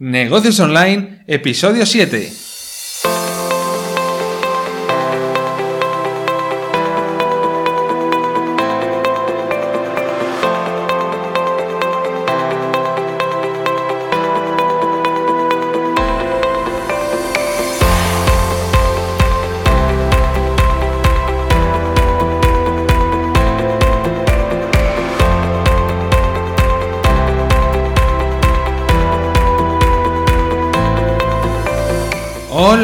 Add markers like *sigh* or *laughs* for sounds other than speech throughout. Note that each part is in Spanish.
Negocios Online, episodio 7.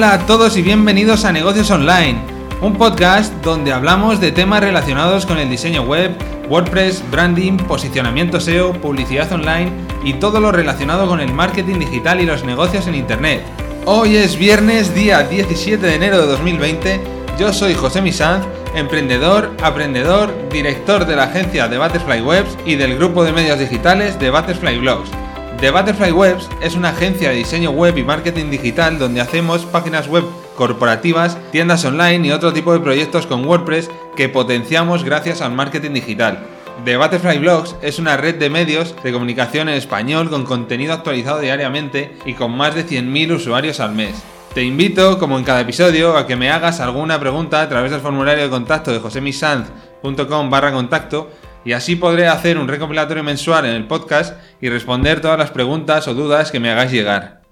Hola a todos y bienvenidos a Negocios Online, un podcast donde hablamos de temas relacionados con el diseño web, WordPress, branding, posicionamiento SEO, publicidad online y todo lo relacionado con el marketing digital y los negocios en Internet. Hoy es viernes, día 17 de enero de 2020. Yo soy José Misanz, emprendedor, aprendedor, director de la agencia de Butterfly Webs y del grupo de medios digitales de Butterfly Blogs. The Butterfly Webs es una agencia de diseño web y marketing digital donde hacemos páginas web corporativas, tiendas online y otro tipo de proyectos con WordPress que potenciamos gracias al marketing digital. The Butterfly Blogs es una red de medios de comunicación en español con contenido actualizado diariamente y con más de 100.000 usuarios al mes. Te invito, como en cada episodio, a que me hagas alguna pregunta a través del formulario de contacto de josemisanz.com barra contacto y así podré hacer un recopilatorio mensual en el podcast y responder todas las preguntas o dudas que me hagáis llegar.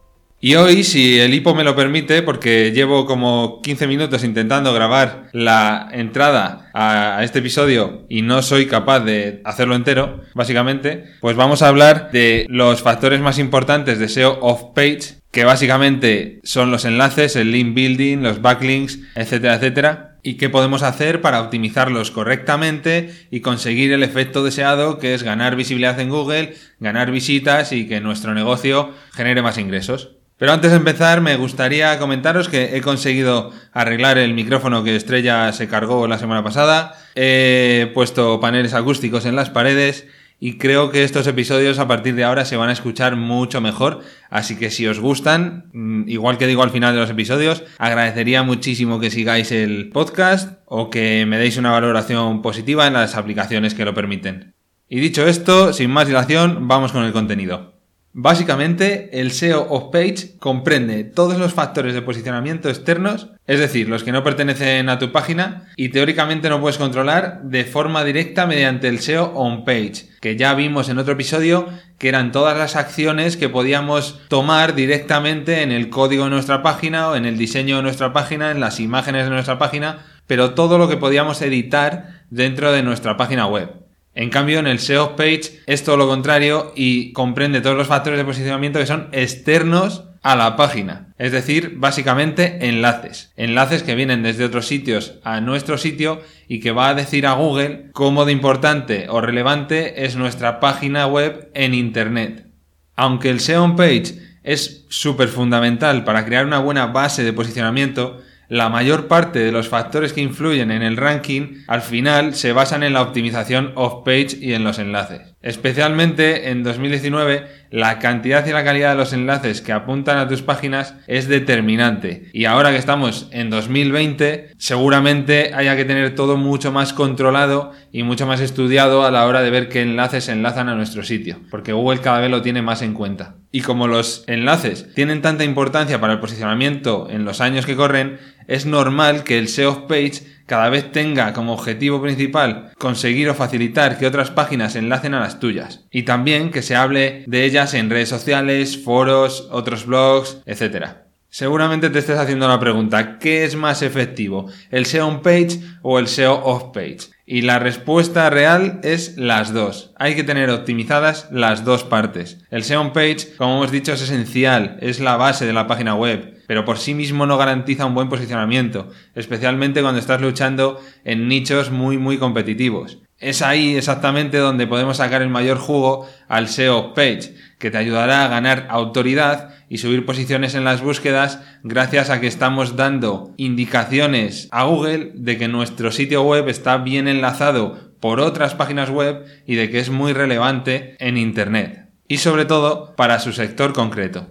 Y hoy, si el hipo me lo permite, porque llevo como 15 minutos intentando grabar la entrada a, este episodio y no soy capaz de hacerlo entero, básicamente, pues vamos a hablar de los factores más importantes de SEO off-page, que básicamente son los enlaces, el link building, los backlinks, etcétera, etcétera y qué podemos hacer para optimizarlos correctamente y conseguir el efecto deseado que es ganar visibilidad en Google, ganar visitas y que nuestro negocio genere más ingresos. Pero antes de empezar me gustaría comentaros que he conseguido arreglar el micrófono que Estrella se cargó la semana pasada, he puesto paneles acústicos en las paredes y creo que estos episodios a partir de ahora se van a escuchar mucho mejor. Así que si os gustan, mm, igual que digo al final de los episodios, agradecería muchísimo que sigáis el podcast o que me deis una valoración positiva en las aplicaciones que lo permiten. Y dicho esto, sin más dilación, vamos con el contenido. Básicamente, el SEO off-page comprende todos los factores de posicionamiento externos, es decir, los que no pertenecen a tu página y teóricamente no puedes controlar de forma directa mediante el SEO on-page, que ya vimos en otro episodio que eran todas las acciones que podíamos tomar directamente en el código de nuestra página o en el diseño de nuestra página, en las imágenes de nuestra página, pero todo lo que podíamos editar dentro de nuestra página web. En cambio, en el SEO page es todo lo contrario y comprende todos los factores de posicionamiento que son externos a la página. Es decir, básicamente enlaces. Enlaces que vienen desde otros sitios a nuestro sitio y que va a decir a Google cómo de importante o relevante es nuestra página web en Internet. Aunque el SEO page es súper fundamental para crear una buena base de posicionamiento, la mayor parte de los factores que influyen en el ranking al final se basan en la optimización off-page y en los enlaces. Especialmente en 2019, la cantidad y la calidad de los enlaces que apuntan a tus páginas es determinante. Y ahora que estamos en 2020, seguramente haya que tener todo mucho más controlado y mucho más estudiado a la hora de ver qué enlaces enlazan a nuestro sitio, porque Google cada vez lo tiene más en cuenta. Y como los enlaces tienen tanta importancia para el posicionamiento en los años que corren, es normal que el SEO page cada vez tenga como objetivo principal conseguir o facilitar que otras páginas enlacen a las tuyas. Y también que se hable de ellas en redes sociales, foros, otros blogs, etc. Seguramente te estés haciendo la pregunta, ¿qué es más efectivo? ¿El SEO on page o el SEO off page? Y la respuesta real es las dos. Hay que tener optimizadas las dos partes. El SEO page, como hemos dicho, es esencial, es la base de la página web, pero por sí mismo no garantiza un buen posicionamiento, especialmente cuando estás luchando en nichos muy muy competitivos. Es ahí exactamente donde podemos sacar el mayor jugo al SEO page, que te ayudará a ganar autoridad y subir posiciones en las búsquedas gracias a que estamos dando indicaciones a Google de que nuestro sitio web está bien enlazado por otras páginas web y de que es muy relevante en Internet. Y sobre todo para su sector concreto.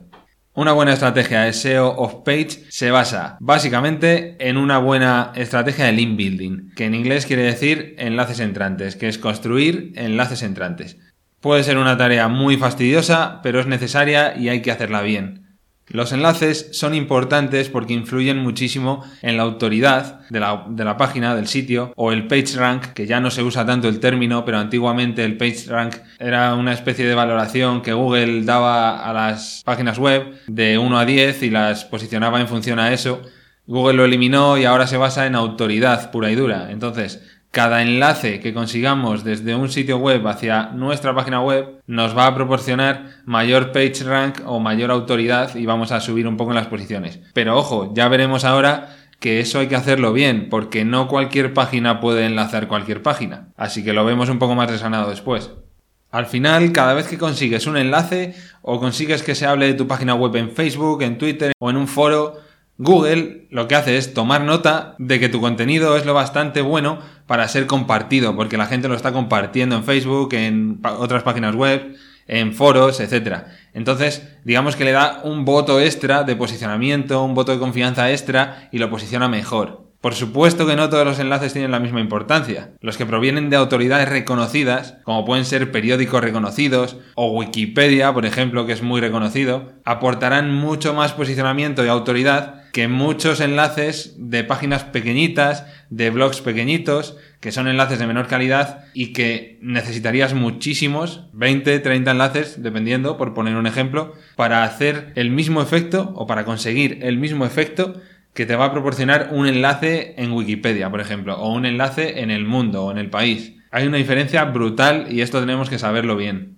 Una buena estrategia de SEO off-page se basa básicamente en una buena estrategia de link building, que en inglés quiere decir enlaces entrantes, que es construir enlaces entrantes. Puede ser una tarea muy fastidiosa, pero es necesaria y hay que hacerla bien. Los enlaces son importantes porque influyen muchísimo en la autoridad de la, página, del sitio, o el PageRank, que ya no se usa tanto el término, pero antiguamente el PageRank era una especie de valoración que Google daba a las páginas web de 1 a 10 y las posicionaba en función a eso. Google lo eliminó y ahora se basa en autoridad pura y dura. Entonces, cada enlace que consigamos desde un sitio web hacia nuestra página web nos va a proporcionar mayor page rank o mayor autoridad y vamos a subir un poco en las posiciones. Pero ojo, ya veremos ahora que eso hay que hacerlo bien, porque no cualquier página puede enlazar cualquier página. Así que lo vemos un poco más resanado después. Al final, cada vez que consigues un enlace o consigues que se hable de tu página web en Facebook, en Twitter o en un foro, Google lo que hace es tomar nota de que tu contenido es lo bastante bueno para ser compartido, porque la gente lo está compartiendo en Facebook, en otras páginas web, en foros, etc. Entonces, digamos que le da un voto extra de posicionamiento, un voto de confianza extra y lo posiciona mejor. Por supuesto que no todos los enlaces tienen la misma importancia. Los que provienen de autoridades reconocidas, como pueden ser periódicos reconocidos o Wikipedia, por ejemplo, que es muy reconocido, aportarán mucho más posicionamiento y autoridad que muchos enlaces de páginas pequeñitas, de blogs pequeñitos, que son enlaces de menor calidad y que necesitarías muchísimos, 20, 30 enlaces, dependiendo, por poner un ejemplo, para hacer el mismo efecto o para conseguir el mismo efecto que te va a proporcionar un enlace en Wikipedia, por ejemplo, o un enlace en el mundo o en el país. Hay una diferencia brutal y esto tenemos que saberlo bien.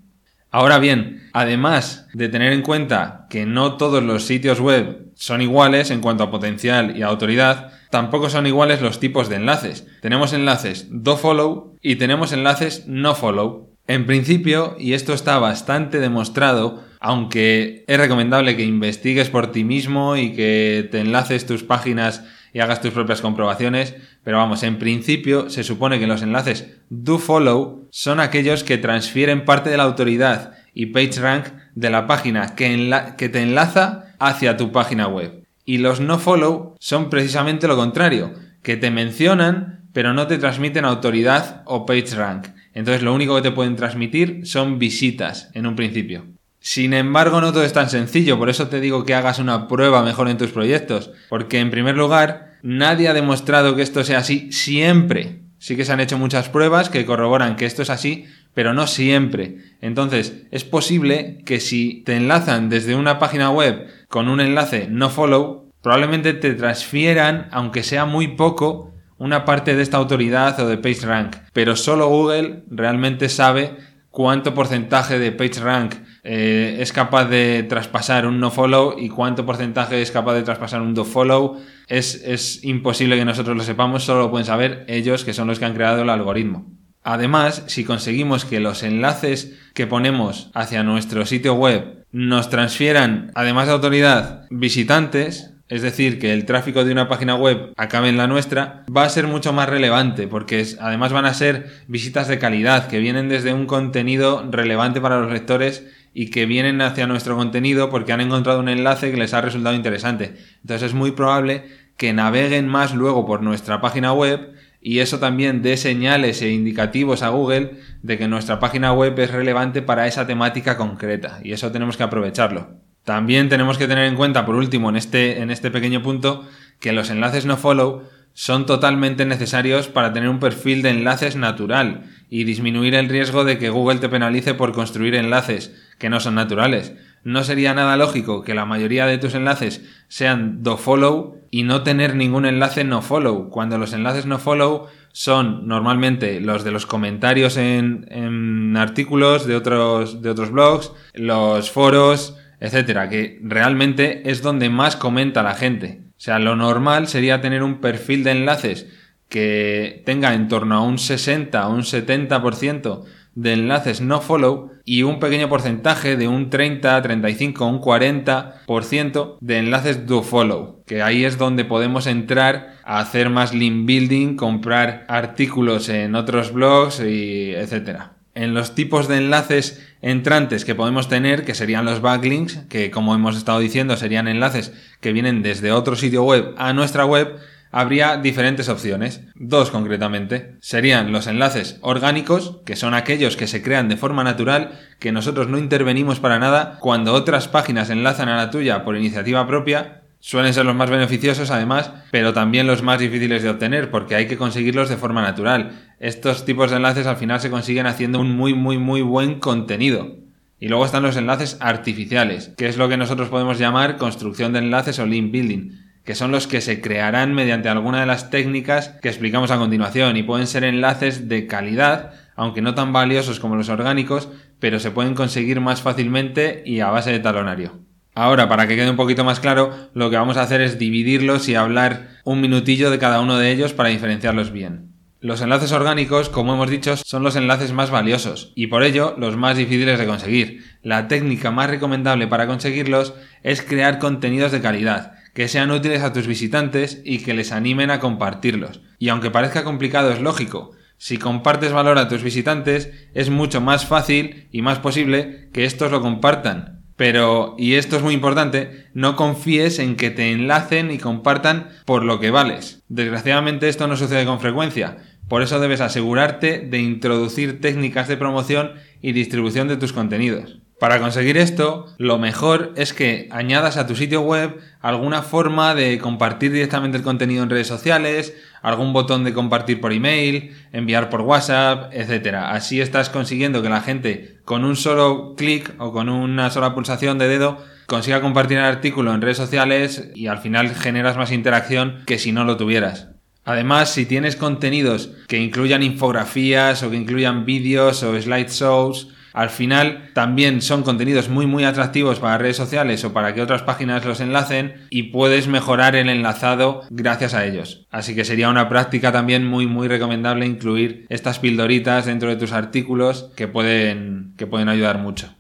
Ahora bien, además de tener en cuenta que no todos los sitios web son iguales en cuanto a potencial y autoridad, tampoco son iguales los tipos de enlaces. Tenemos enlaces do follow y tenemos enlaces no follow. En principio, y esto está bastante demostrado, aunque es recomendable que investigues por ti mismo y que te enlaces tus páginas y hagas tus propias comprobaciones, pero vamos, en principio se supone que los enlaces do follow son aquellos que transfieren parte de la autoridad y PageRank de la página que te enlaza hacia tu página web. Y los no follow son precisamente lo contrario, que te mencionan pero no te transmiten autoridad o PageRank. Entonces lo único que te pueden transmitir son visitas en un principio. Sin embargo, no todo es tan sencillo, por eso te digo que hagas una prueba mejor en tus proyectos, porque en primer lugar, nadie ha demostrado que esto sea así siempre. Sí que se han hecho muchas pruebas que corroboran que esto es así, pero no siempre. Entonces, es posible que si te enlazan desde una página web con un enlace no follow, probablemente te transfieran, aunque sea muy poco, una parte de esta autoridad o de PageRank. Pero solo Google realmente sabe cuánto porcentaje de PageRank eh, es capaz de traspasar un nofollow y cuánto porcentaje es capaz de traspasar un dofollow es, es imposible que nosotros lo sepamos, solo lo pueden saber ellos que son los que han creado el algoritmo. Además, si conseguimos que los enlaces que ponemos hacia nuestro sitio web nos transfieran, además de autoridad, visitantes, es decir, que el tráfico de una página web acabe en la nuestra, va a ser mucho más relevante, porque además van a ser visitas de calidad, que vienen desde un contenido relevante para los lectores y que vienen hacia nuestro contenido porque han encontrado un enlace que les ha resultado interesante. Entonces es muy probable que naveguen más luego por nuestra página web y eso también dé señales e indicativos a Google de que nuestra página web es relevante para esa temática concreta y eso tenemos que aprovecharlo. También tenemos que tener en cuenta, por último, en este, en este pequeño punto, que los enlaces no follow son totalmente necesarios para tener un perfil de enlaces natural y disminuir el riesgo de que Google te penalice por construir enlaces que no son naturales. No sería nada lógico que la mayoría de tus enlaces sean do follow y no tener ningún enlace no follow, cuando los enlaces no follow son normalmente los de los comentarios en, en artículos de otros, de otros blogs, los foros, etcétera, que realmente es donde más comenta la gente. O sea, lo normal sería tener un perfil de enlaces que tenga en torno a un 60 o un 70% de enlaces no follow y un pequeño porcentaje de un 30, 35, un 40% de enlaces do follow, que ahí es donde podemos entrar a hacer más link building, comprar artículos en otros blogs y etcétera. En los tipos de enlaces entrantes que podemos tener, que serían los backlinks, que como hemos estado diciendo serían enlaces que vienen desde otro sitio web a nuestra web, habría diferentes opciones, dos concretamente. Serían los enlaces orgánicos, que son aquellos que se crean de forma natural, que nosotros no intervenimos para nada, cuando otras páginas enlazan a la tuya por iniciativa propia, Suelen ser los más beneficiosos además, pero también los más difíciles de obtener porque hay que conseguirlos de forma natural. Estos tipos de enlaces al final se consiguen haciendo un muy muy muy buen contenido. Y luego están los enlaces artificiales, que es lo que nosotros podemos llamar construcción de enlaces o link building, que son los que se crearán mediante alguna de las técnicas que explicamos a continuación y pueden ser enlaces de calidad, aunque no tan valiosos como los orgánicos, pero se pueden conseguir más fácilmente y a base de talonario. Ahora, para que quede un poquito más claro, lo que vamos a hacer es dividirlos y hablar un minutillo de cada uno de ellos para diferenciarlos bien. Los enlaces orgánicos, como hemos dicho, son los enlaces más valiosos y por ello los más difíciles de conseguir. La técnica más recomendable para conseguirlos es crear contenidos de calidad, que sean útiles a tus visitantes y que les animen a compartirlos. Y aunque parezca complicado, es lógico. Si compartes valor a tus visitantes, es mucho más fácil y más posible que estos lo compartan, pero, y esto es muy importante, no confíes en que te enlacen y compartan por lo que vales. Desgraciadamente esto no sucede con frecuencia. Por eso debes asegurarte de introducir técnicas de promoción y distribución de tus contenidos. Para conseguir esto, lo mejor es que añadas a tu sitio web alguna forma de compartir directamente el contenido en redes sociales, algún botón de compartir por email, enviar por WhatsApp, etc. Así estás consiguiendo que la gente con un solo clic o con una sola pulsación de dedo consiga compartir el artículo en redes sociales y al final generas más interacción que si no lo tuvieras. Además, si tienes contenidos que incluyan infografías o que incluyan vídeos o slideshows, al final también son contenidos muy muy atractivos para redes sociales o para que otras páginas los enlacen y puedes mejorar el enlazado gracias a ellos. Así que sería una práctica también muy muy recomendable incluir estas pildoritas dentro de tus artículos que pueden, que pueden ayudar mucho.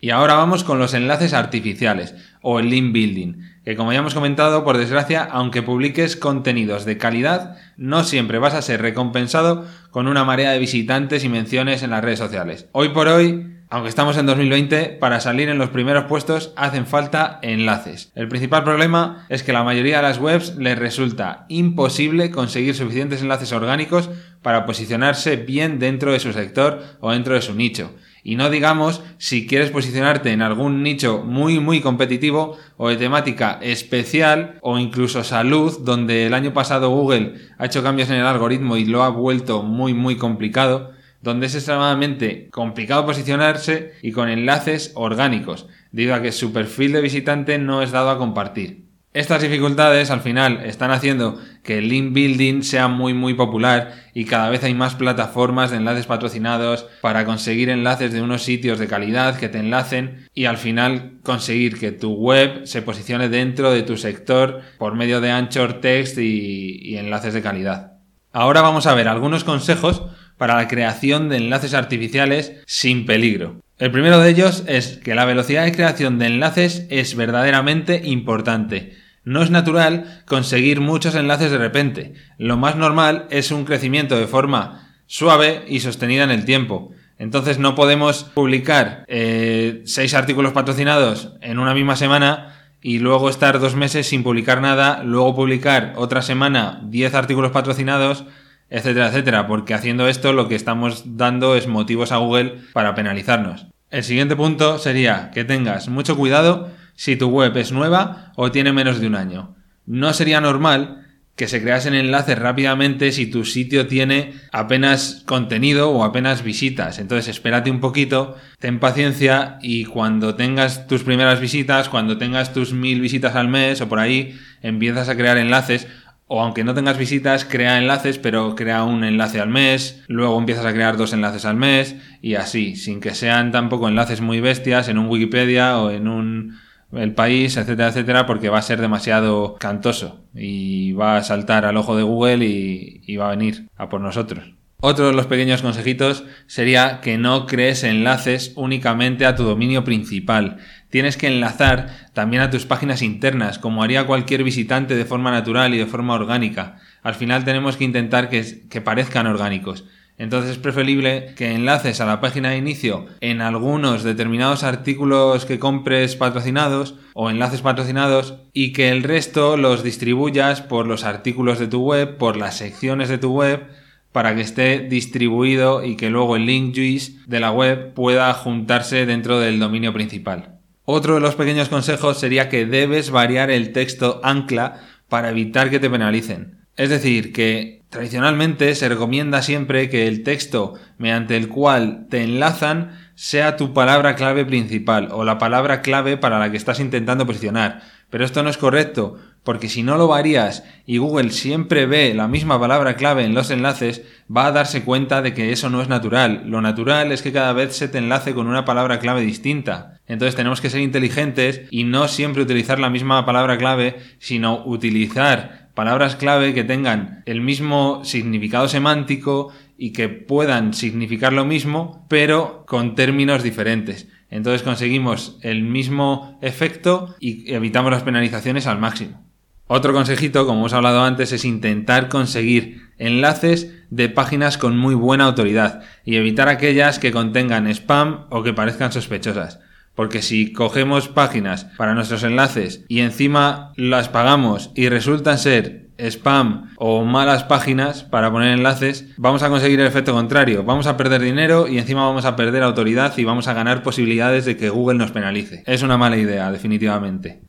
Y ahora vamos con los enlaces artificiales o el link building, que como ya hemos comentado, por desgracia, aunque publiques contenidos de calidad, no siempre vas a ser recompensado con una marea de visitantes y menciones en las redes sociales. Hoy por hoy, aunque estamos en 2020, para salir en los primeros puestos hacen falta enlaces. El principal problema es que la mayoría de las webs les resulta imposible conseguir suficientes enlaces orgánicos para posicionarse bien dentro de su sector o dentro de su nicho. Y no digamos si quieres posicionarte en algún nicho muy muy competitivo o de temática especial o incluso salud, donde el año pasado Google ha hecho cambios en el algoritmo y lo ha vuelto muy muy complicado, donde es extremadamente complicado posicionarse y con enlaces orgánicos, debido a que su perfil de visitante no es dado a compartir. Estas dificultades al final están haciendo que el link building sea muy muy popular y cada vez hay más plataformas de enlaces patrocinados para conseguir enlaces de unos sitios de calidad que te enlacen y al final conseguir que tu web se posicione dentro de tu sector por medio de Anchor Text y, y enlaces de calidad. Ahora vamos a ver algunos consejos para la creación de enlaces artificiales sin peligro. El primero de ellos es que la velocidad de creación de enlaces es verdaderamente importante. No es natural conseguir muchos enlaces de repente. Lo más normal es un crecimiento de forma suave y sostenida en el tiempo. Entonces no podemos publicar eh, seis artículos patrocinados en una misma semana y luego estar dos meses sin publicar nada, luego publicar otra semana diez artículos patrocinados, etcétera, etcétera, porque haciendo esto lo que estamos dando es motivos a Google para penalizarnos. El siguiente punto sería que tengas mucho cuidado si tu web es nueva o tiene menos de un año. No sería normal que se creasen enlaces rápidamente si tu sitio tiene apenas contenido o apenas visitas. Entonces espérate un poquito, ten paciencia y cuando tengas tus primeras visitas, cuando tengas tus mil visitas al mes o por ahí, empiezas a crear enlaces. O aunque no tengas visitas, crea enlaces, pero crea un enlace al mes, luego empiezas a crear dos enlaces al mes y así, sin que sean tampoco enlaces muy bestias en un Wikipedia o en un el país, etcétera, etcétera, porque va a ser demasiado cantoso y va a saltar al ojo de Google y, va a venir a por nosotros. Otro de los pequeños consejitos sería que no crees enlaces únicamente a tu dominio principal. Tienes que enlazar también a tus páginas internas, como haría cualquier visitante de forma natural y de forma orgánica. Al final tenemos que intentar que, que parezcan orgánicos. Entonces es preferible que enlaces a la página de inicio en algunos determinados artículos que compres patrocinados o enlaces patrocinados y que el resto los distribuyas por los artículos de tu web, por las secciones de tu web, para que esté distribuido y que luego el link juice de la web pueda juntarse dentro del dominio principal. Otro de los pequeños consejos sería que debes variar el texto ancla para evitar que te penalicen. Es decir, que tradicionalmente se recomienda siempre que el texto mediante el cual te enlazan sea tu palabra clave principal o la palabra clave para la que estás intentando posicionar. Pero esto no es correcto, porque si no lo varías y Google siempre ve la misma palabra clave en los enlaces, va a darse cuenta de que eso no es natural. Lo natural es que cada vez se te enlace con una palabra clave distinta. Entonces tenemos que ser inteligentes y no siempre utilizar la misma palabra clave, sino utilizar palabras clave que tengan el mismo significado semántico y que puedan significar lo mismo, pero con términos diferentes. Entonces conseguimos el mismo efecto y evitamos las penalizaciones al máximo. Otro consejito, como hemos hablado antes, es intentar conseguir enlaces de páginas con muy buena autoridad y evitar aquellas que contengan spam o que parezcan sospechosas. Porque si cogemos páginas para nuestros enlaces y encima las pagamos y resultan ser spam o malas páginas para poner enlaces, vamos a conseguir el efecto contrario. Vamos a perder dinero y encima vamos a perder autoridad y vamos a ganar posibilidades de que Google nos penalice. Es una mala idea, definitivamente.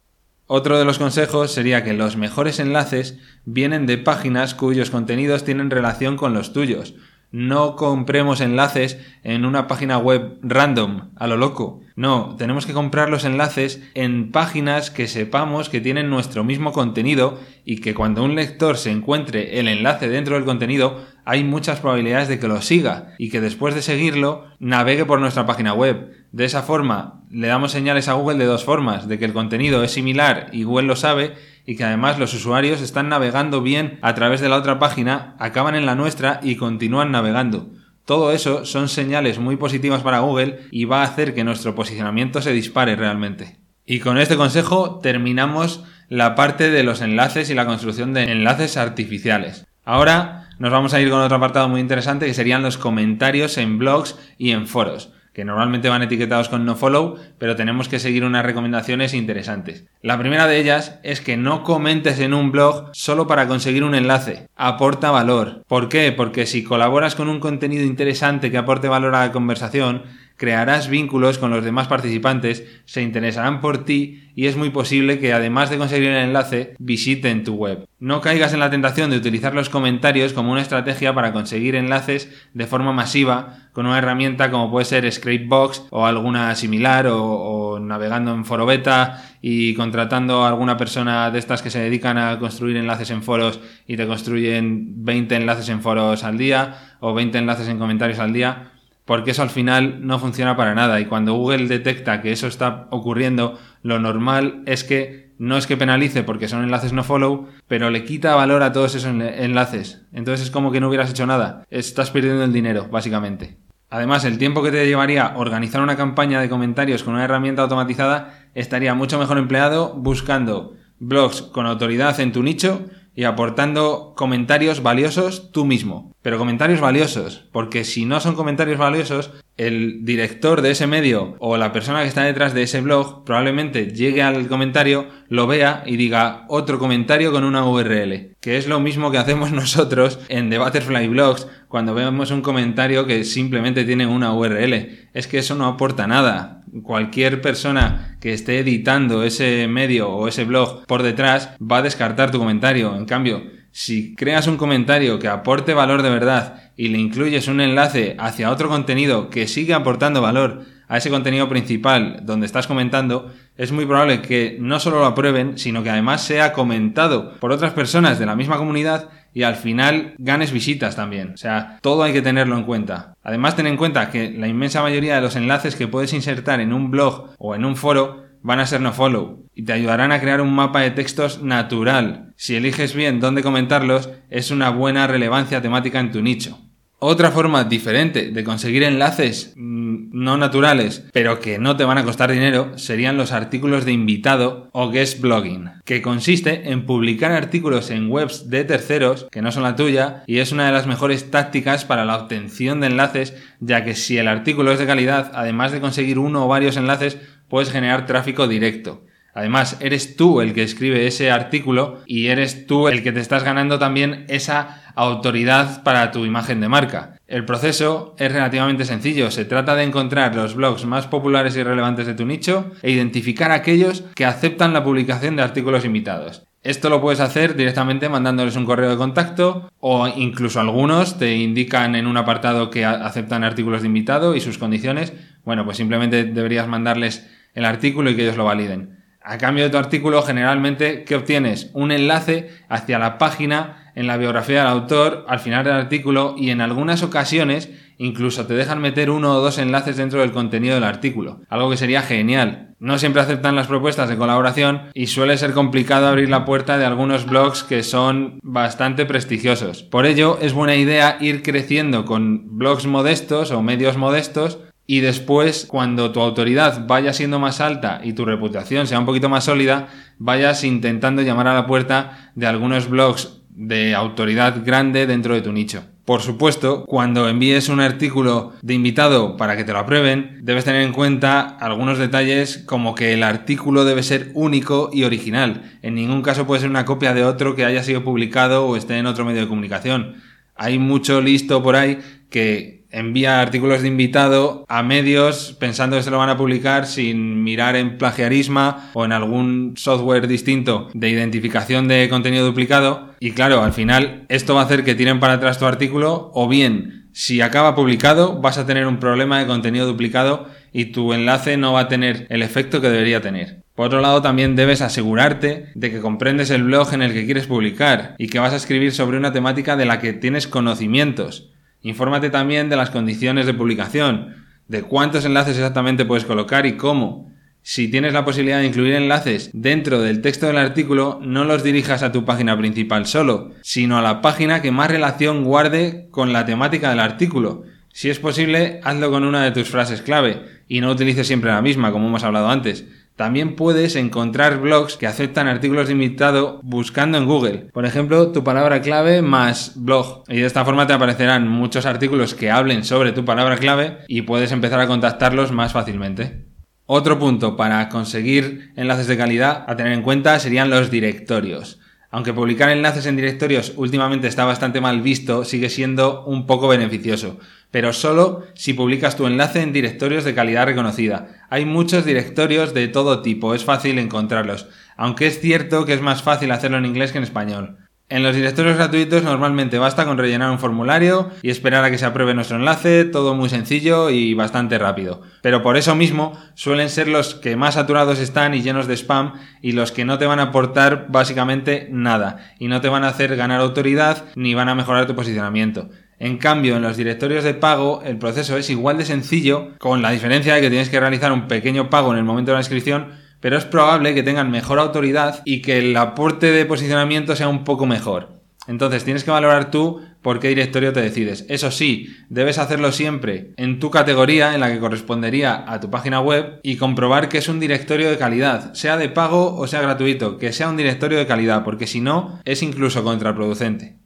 Otro de los consejos sería que los mejores enlaces vienen de páginas cuyos contenidos tienen relación con los tuyos. No compremos enlaces en una página web random, a lo loco. No, tenemos que comprar los enlaces en páginas que sepamos que tienen nuestro mismo contenido y que cuando un lector se encuentre el enlace dentro del contenido, hay muchas probabilidades de que lo siga y que después de seguirlo navegue por nuestra página web. De esa forma, le damos señales a Google de dos formas, de que el contenido es similar y Google lo sabe y que además los usuarios están navegando bien a través de la otra página, acaban en la nuestra y continúan navegando. Todo eso son señales muy positivas para Google y va a hacer que nuestro posicionamiento se dispare realmente. Y con este consejo terminamos la parte de los enlaces y la construcción de enlaces artificiales. Ahora nos vamos a ir con otro apartado muy interesante que serían los comentarios en blogs y en foros que normalmente van etiquetados con nofollow, pero tenemos que seguir unas recomendaciones interesantes. La primera de ellas es que no comentes en un blog solo para conseguir un enlace. Aporta valor. ¿Por qué? Porque si colaboras con un contenido interesante que aporte valor a la conversación, crearás vínculos con los demás participantes, se interesarán por ti y es muy posible que además de conseguir el enlace, visiten tu web. No caigas en la tentación de utilizar los comentarios como una estrategia para conseguir enlaces de forma masiva con una herramienta como puede ser Scrapebox o alguna similar o, navegando en foro beta y contratando a alguna persona de estas que se dedican a construir enlaces en foros y te construyen 20 enlaces en foros al día o 20 enlaces en comentarios al día porque eso al final no funciona para nada y cuando Google detecta que eso está ocurriendo, lo normal es que no es que penalice porque son enlaces no follow, pero le quita valor a todos esos enlaces. Entonces es como que no hubieras hecho nada. Estás perdiendo el dinero, básicamente. Además, el tiempo que te llevaría organizar una campaña de comentarios con una herramienta automatizada estaría mucho mejor empleado buscando blogs con autoridad en tu nicho y aportando comentarios valiosos tú mismo. Pero comentarios valiosos, porque si no son comentarios valiosos, el director de ese medio o la persona que está detrás de ese blog probablemente llegue al comentario, lo vea y diga otro comentario con una URL, que es lo mismo que hacemos *laughs* nosotros en The Butterfly Blogs cuando vemos un comentario que simplemente tiene una URL. Es que eso no aporta nada cualquier persona que esté editando ese medio o ese blog por detrás va a descartar tu comentario. En cambio, si creas un comentario que aporte valor de verdad y le incluyes un enlace hacia otro contenido que sigue aportando valor a ese contenido principal donde estás comentando, es muy probable que no solo lo aprueben, sino que además sea comentado por otras personas de la misma comunidad y al final ganes visitas también. O sea, todo hay que tenerlo en cuenta. Además, ten en cuenta que la inmensa mayoría de los enlaces que puedes insertar en un blog o en un foro van a ser no follow y te ayudarán a crear un mapa de textos natural. Si eliges bien dónde comentarlos, es una buena relevancia temática en tu nicho. Otra forma diferente de conseguir enlaces mm, no naturales, pero que no te van a costar dinero, serían los artículos de invitado o guest blogging, que consiste en publicar artículos en webs de terceros que no son la tuya y es una de las mejores tácticas para la obtención de enlaces, ya que si el artículo es de calidad, además de conseguir uno o varios enlaces, puedes generar tráfico directo. Además, eres tú el que escribe ese artículo y eres tú el que te estás ganando también esa autoridad para tu imagen de marca. El proceso es relativamente sencillo. Se trata de encontrar los blogs más populares y relevantes de tu nicho e identificar aquellos que aceptan la publicación de artículos invitados. Esto lo puedes hacer directamente mandándoles un correo de contacto o incluso algunos te indican en un apartado que aceptan artículos de invitado y sus condiciones. Bueno, pues simplemente deberías mandarles el artículo y que ellos lo validen. A cambio de tu artículo, generalmente, ¿qué obtienes? Un enlace hacia la página en la biografía del autor al final del artículo y en algunas ocasiones incluso te dejan meter uno o dos enlaces dentro del contenido del artículo, algo que sería genial. No siempre aceptan las propuestas de colaboración y suele ser complicado abrir la puerta de algunos blogs que son bastante prestigiosos. Por ello, es buena idea ir creciendo con blogs modestos o medios modestos y después, cuando tu autoridad vaya siendo más alta y tu reputación sea un poquito más sólida, vayas intentando llamar a la puerta de algunos blogs de autoridad grande dentro de tu nicho. Por supuesto, cuando envíes un artículo de invitado para que te lo aprueben, debes tener en cuenta algunos detalles como que el artículo debe ser único y original. En ningún caso puede ser una copia de otro que haya sido publicado o esté en otro medio de comunicación. Hay mucho listo por ahí que envía artículos de invitado a medios pensando que se lo van a publicar sin mirar en plagiarisma o en algún software distinto de identificación de contenido duplicado. Y claro, al final esto va a hacer que tiren para atrás tu artículo o bien si acaba publicado vas a tener un problema de contenido duplicado y tu enlace no va a tener el efecto que debería tener. Por otro lado, también debes asegurarte de que comprendes el blog en el que quieres publicar y que vas a escribir sobre una temática de la que tienes conocimientos. Infórmate también de las condiciones de publicación, de cuántos enlaces exactamente puedes colocar y cómo. Si tienes la posibilidad de incluir enlaces dentro del texto del artículo, no los dirijas a tu página principal solo, sino a la página que más relación guarde con la temática del artículo. Si es posible, hazlo con una de tus frases clave y no utilices siempre la misma, como hemos hablado antes. También puedes encontrar blogs que aceptan artículos de invitado buscando en Google. Por ejemplo, tu palabra clave más blog. Y de esta forma te aparecerán muchos artículos que hablen sobre tu palabra clave y puedes empezar a contactarlos más fácilmente. Otro punto para conseguir enlaces de calidad a tener en cuenta serían los directorios. Aunque publicar enlaces en directorios últimamente está bastante mal visto, sigue siendo un poco beneficioso, pero solo si publicas tu enlace en directorios de calidad reconocida. Hay muchos directorios de todo tipo, es fácil encontrarlos, aunque es cierto que es más fácil hacerlo en inglés que en español. En los directorios gratuitos normalmente basta con rellenar un formulario y esperar a que se apruebe nuestro enlace, todo muy sencillo y bastante rápido. Pero por eso mismo suelen ser los que más saturados están y llenos de spam y los que no te van a aportar básicamente nada y no te van a hacer ganar autoridad ni van a mejorar tu posicionamiento. En cambio, en los directorios de pago el proceso es igual de sencillo, con la diferencia de que tienes que realizar un pequeño pago en el momento de la inscripción, pero es probable que tengan mejor autoridad y que el aporte de posicionamiento sea un poco mejor. Entonces tienes que valorar tú por qué directorio te decides. Eso sí, debes hacerlo siempre en tu categoría en la que correspondería a tu página web y comprobar que es un directorio de calidad, sea de pago o sea gratuito, que sea un directorio de calidad, porque si no es incluso contraproducente.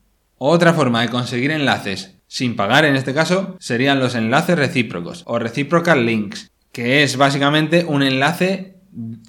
Otra forma de conseguir enlaces sin pagar en este caso serían los enlaces recíprocos o reciprocal links, que es básicamente un enlace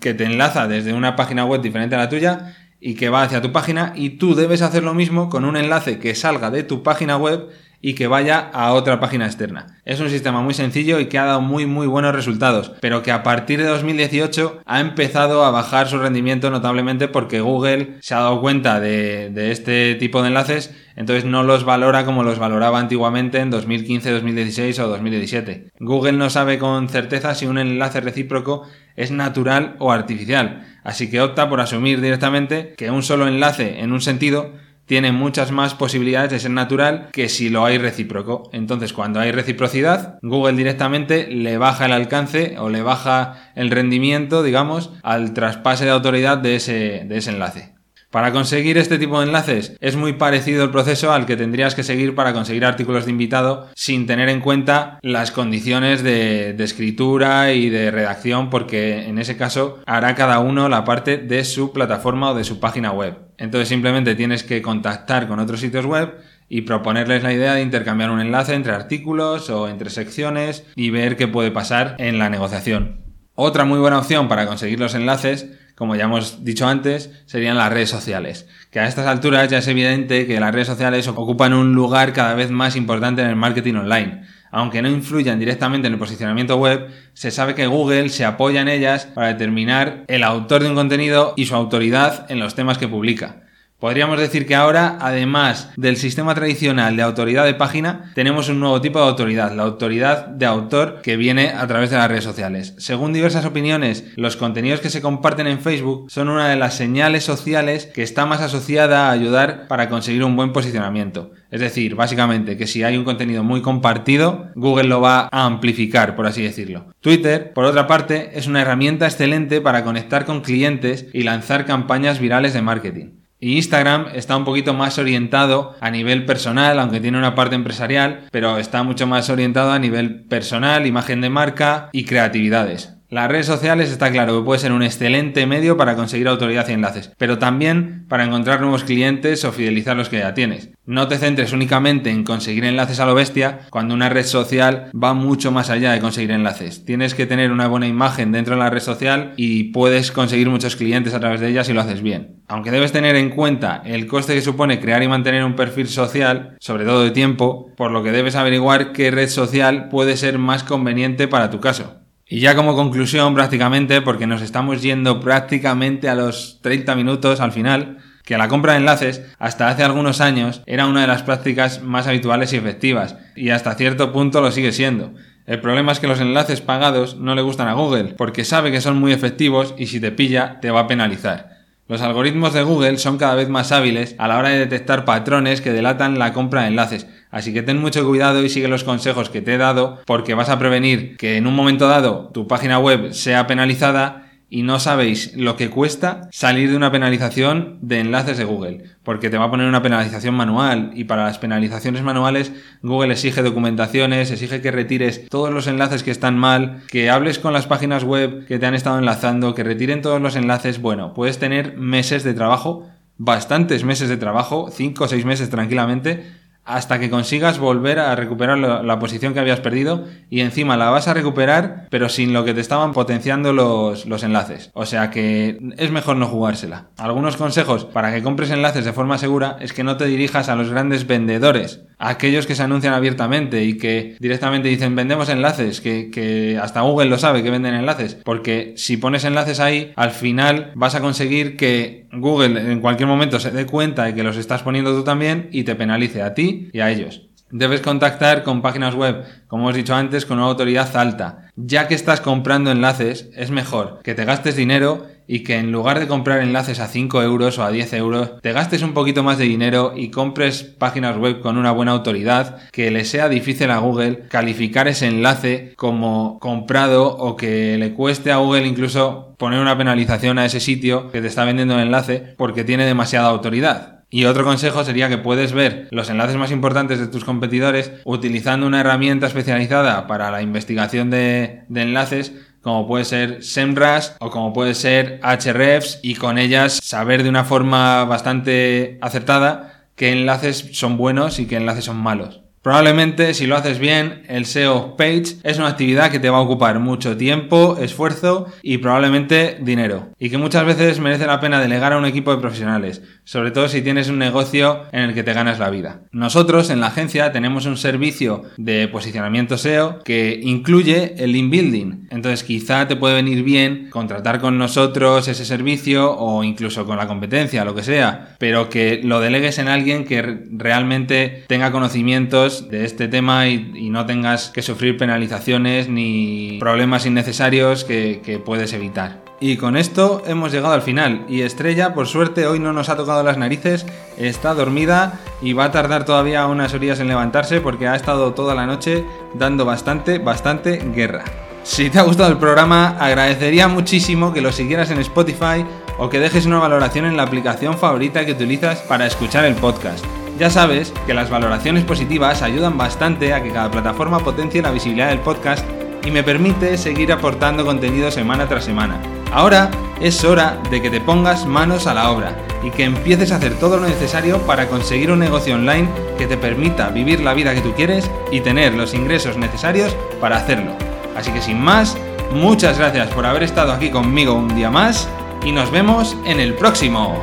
que te enlaza desde una página web diferente a la tuya y que va hacia tu página y tú debes hacer lo mismo con un enlace que salga de tu página web y que vaya a otra página externa. Es un sistema muy sencillo y que ha dado muy muy buenos resultados, pero que a partir de 2018 ha empezado a bajar su rendimiento notablemente porque Google se ha dado cuenta de, de este tipo de enlaces, entonces no los valora como los valoraba antiguamente en 2015, 2016 o 2017. Google no sabe con certeza si un enlace recíproco es natural o artificial, así que opta por asumir directamente que un solo enlace en un sentido tiene muchas más posibilidades de ser natural que si lo hay recíproco. Entonces, cuando hay reciprocidad, Google directamente le baja el alcance o le baja el rendimiento, digamos, al traspase de autoridad de ese, enlace. Para conseguir este tipo de enlaces es muy parecido el proceso al que tendrías que seguir para conseguir artículos de invitado sin tener en cuenta las condiciones de, escritura y de redacción porque en ese caso hará cada uno la parte de su plataforma o de su página web. Entonces simplemente tienes que contactar con otros sitios web y proponerles la idea de intercambiar un enlace entre artículos o entre secciones y ver qué puede pasar en la negociación. Otra muy buena opción para conseguir los enlaces como ya hemos dicho antes, serían las redes sociales. Que a estas alturas ya es evidente que las redes sociales ocupan un lugar cada vez más importante en el marketing online. Aunque no influyan directamente en el posicionamiento web, se sabe que Google se apoya en ellas para determinar el autor de un contenido y su autoridad en los temas que publica. Podríamos decir que ahora, además del sistema tradicional de autoridad de página, tenemos un nuevo tipo de autoridad, la autoridad de autor que viene a través de las redes sociales. Según diversas opiniones, los contenidos que se comparten en Facebook son una de las señales sociales que está más asociada a ayudar para conseguir un buen posicionamiento. Es decir, básicamente que si hay un contenido muy compartido, Google lo va a amplificar, por así decirlo. Twitter, por otra parte, es una herramienta excelente para conectar con clientes y lanzar campañas virales de marketing. Y Instagram está un poquito más orientado a nivel personal, aunque tiene una parte empresarial, pero está mucho más orientado a nivel personal, imagen de marca y creatividades. Las redes sociales está claro que puede ser un excelente medio para conseguir autoridad y enlaces, pero también para encontrar nuevos clientes o fidelizar los que ya tienes. No te centres únicamente en conseguir enlaces a lo bestia cuando una red social va mucho más allá de conseguir enlaces. Tienes que tener una buena imagen dentro de la red social y puedes conseguir muchos clientes a través de ella si lo haces bien. Aunque debes tener en cuenta el coste que supone crear y mantener un perfil social, sobre todo de tiempo, por lo que debes averiguar qué red social puede ser más conveniente para tu caso. Y ya como conclusión prácticamente, porque nos estamos yendo prácticamente a los 30 minutos al final, que la compra de enlaces hasta hace algunos años era una de las prácticas más habituales y efectivas, y hasta cierto punto lo sigue siendo. El problema es que los enlaces pagados no le gustan a Google, porque sabe que son muy efectivos y si te pilla te va a penalizar. Los algoritmos de Google son cada vez más hábiles a la hora de detectar patrones que delatan la compra de enlaces, así que ten mucho cuidado y sigue los consejos que te he dado porque vas a prevenir que en un momento dado tu página web sea penalizada y no sabéis lo que cuesta salir de una penalización de enlaces de Google, porque te va a poner una penalización manual. Y para las penalizaciones manuales Google exige documentaciones, exige que retires todos los enlaces que están mal, que hables con las páginas web que te han estado enlazando, que retiren todos los enlaces, bueno, puedes tener meses de trabajo, bastantes meses de trabajo, 5 o 6 meses tranquilamente, hasta que consigas volver a recuperar la, posición que habías perdido y encima la vas a recuperar pero sin lo que te estaban potenciando los, los, enlaces. O sea que es mejor no jugársela. Algunos consejos para que compres enlaces de forma segura es que no te dirijas a los grandes vendedores aquellos que se anuncian abiertamente y que directamente dicen vendemos enlaces, que, que, hasta Google lo sabe que venden enlaces, porque si pones enlaces ahí, al final vas a conseguir que Google en cualquier momento se dé cuenta de que los estás poniendo tú también y te penalice a ti y a ellos. Debes contactar con páginas web, como hemos dicho antes, con una autoridad alta. Ya que estás comprando enlaces, es mejor que te gastes dinero y que en lugar de comprar enlaces a 5 euros o a 10 euros, te gastes un poquito más de dinero y compres páginas web con una buena autoridad, que le sea difícil a Google calificar ese enlace como comprado o que le cueste a Google incluso poner una penalización a ese sitio que te está vendiendo el enlace porque tiene demasiada autoridad. Y otro consejo sería que puedes ver los enlaces más importantes de tus competidores utilizando una herramienta especializada para la investigación de, de enlaces como puede ser SEMrush o como puede ser Hrefs y con ellas saber de una forma bastante acertada qué enlaces son buenos y qué enlaces son malos. Probablemente si lo haces bien, el SEO page es una actividad que te va a ocupar mucho tiempo, esfuerzo y probablemente dinero. Y que muchas veces merece la pena delegar a un equipo de profesionales, sobre todo si tienes un negocio en el que te ganas la vida. Nosotros en la agencia tenemos un servicio de posicionamiento SEO que incluye el link building. Entonces quizá te puede venir bien contratar con nosotros ese servicio o incluso con la competencia, lo que sea, pero que lo delegues en alguien que realmente tenga conocimientos de este tema y, no tengas que sufrir penalizaciones ni problemas innecesarios que, puedes evitar. Y con esto hemos llegado al final. Y Estrella, por suerte, hoy no nos ha tocado las narices, está dormida y va a tardar todavía unas horas en levantarse porque ha estado toda la noche dando bastante, bastante guerra. Si te ha gustado el programa, agradecería muchísimo que lo siguieras en Spotify o que dejes una valoración en la aplicación favorita que utilizas para escuchar el podcast. Ya sabes que las valoraciones positivas ayudan bastante a que cada plataforma potencie la visibilidad del podcast y me permite seguir aportando contenido semana tras semana. Ahora es hora de que te pongas manos a la obra y que empieces a hacer todo lo necesario para conseguir un negocio online que te permita vivir la vida que tú quieres y tener los ingresos necesarios para hacerlo. Así que sin más, muchas gracias por haber estado aquí conmigo un día más y nos vemos en el próximo.